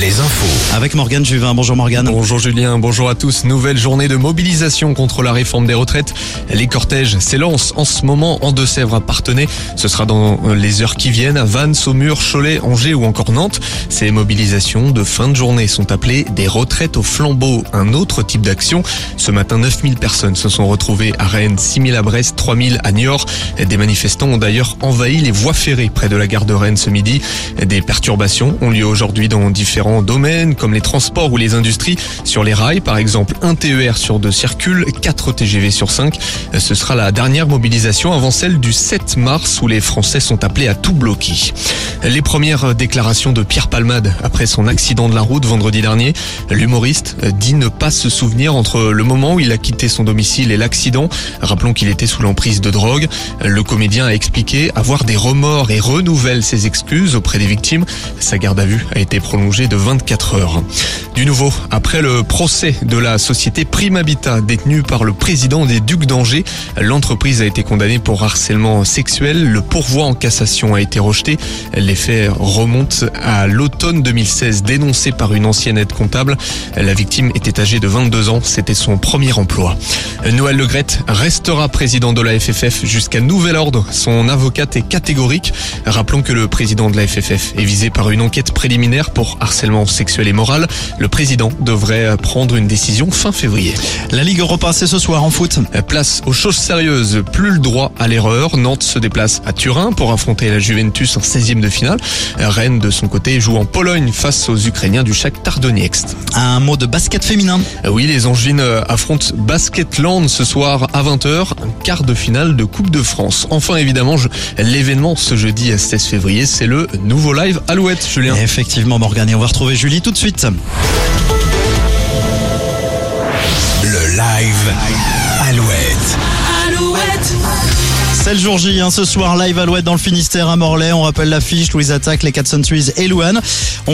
les infos. Avec Morgane Juvin. Bonjour Morgane. Bonjour Julien, bonjour à tous. Nouvelle journée de mobilisation contre la réforme des retraites. Les cortèges s'élancent en ce moment en Deux-Sèvres à Partenay. Ce sera dans les heures qui viennent à Vannes, Saumur, Cholet, Angers ou encore Nantes. Ces mobilisations de fin de journée sont appelées des retraites au flambeau, un autre type d'action. Ce matin, 9000 personnes se sont retrouvées à Rennes, 6000 à Brest, 3000 à Niort. Des manifestants ont d'ailleurs envahi les voies ferrées près de la gare de Rennes ce midi. Des perturbations ont lieu aujourd'hui dans différents domaines comme les transports ou les industries. Sur les rails, par exemple, un TER sur deux circule, 4 TGV sur 5. Ce sera la dernière mobilisation avant celle du 7 mars où les Français sont appelés à tout bloquer. Les premières déclarations de Pierre Palmade après son accident de la route vendredi dernier. L'humoriste dit ne pas se souvenir entre le moment où il a quitté son domicile et l'accident. Rappelons qu'il était sous l'emprise de drogue. Le comédien a expliqué avoir des remords et renouvelle ses excuses auprès des victimes. Sa garde à vue a été prolongée de 24 heures. Du nouveau, après le procès de la société Primabita détenue par le président des Ducs d'Angers, l'entreprise a été condamnée pour harcèlement sexuel. Le pourvoi en cassation a été rejeté. Les faits remontent à l'automne 2016, dénoncé par une ancienne aide comptable. La victime était âgée de 22 ans, c'était son premier emploi. Noël Legrette restera président de la FFF jusqu'à nouvel ordre. Son avocate est catégorique. Rappelons que le président de la FFF est visé par une enquête préliminaire pour harcèlement sexuel et moral. Le président devrait prendre une décision fin février. La Ligue Europa, c'est ce soir en foot. Place aux choses sérieuses, plus le droit à l'erreur. Nantes se déplace à Turin pour affronter la Juventus en 16e de finale. Rennes, de son côté, joue en Pologne face aux Ukrainiens du Shakhtar Donetsk. Un mot de basket féminin. Oui, les Angevines affrontent Basketland ce soir à 20h, un quart de finale de Coupe de France. Enfin, évidemment, je- l'événement ce jeudi 16 février, c'est le nouveau live Alouette, Julien. Effectivement Morgane. Et on va retrouver Julie tout de suite. Le live Alouette. C'est le jour J, hein, ce soir live Alouette dans le Finistère à Morlaix. On rappelle l'affiche, Louise Attaque, les 4 Centuries et Louane. On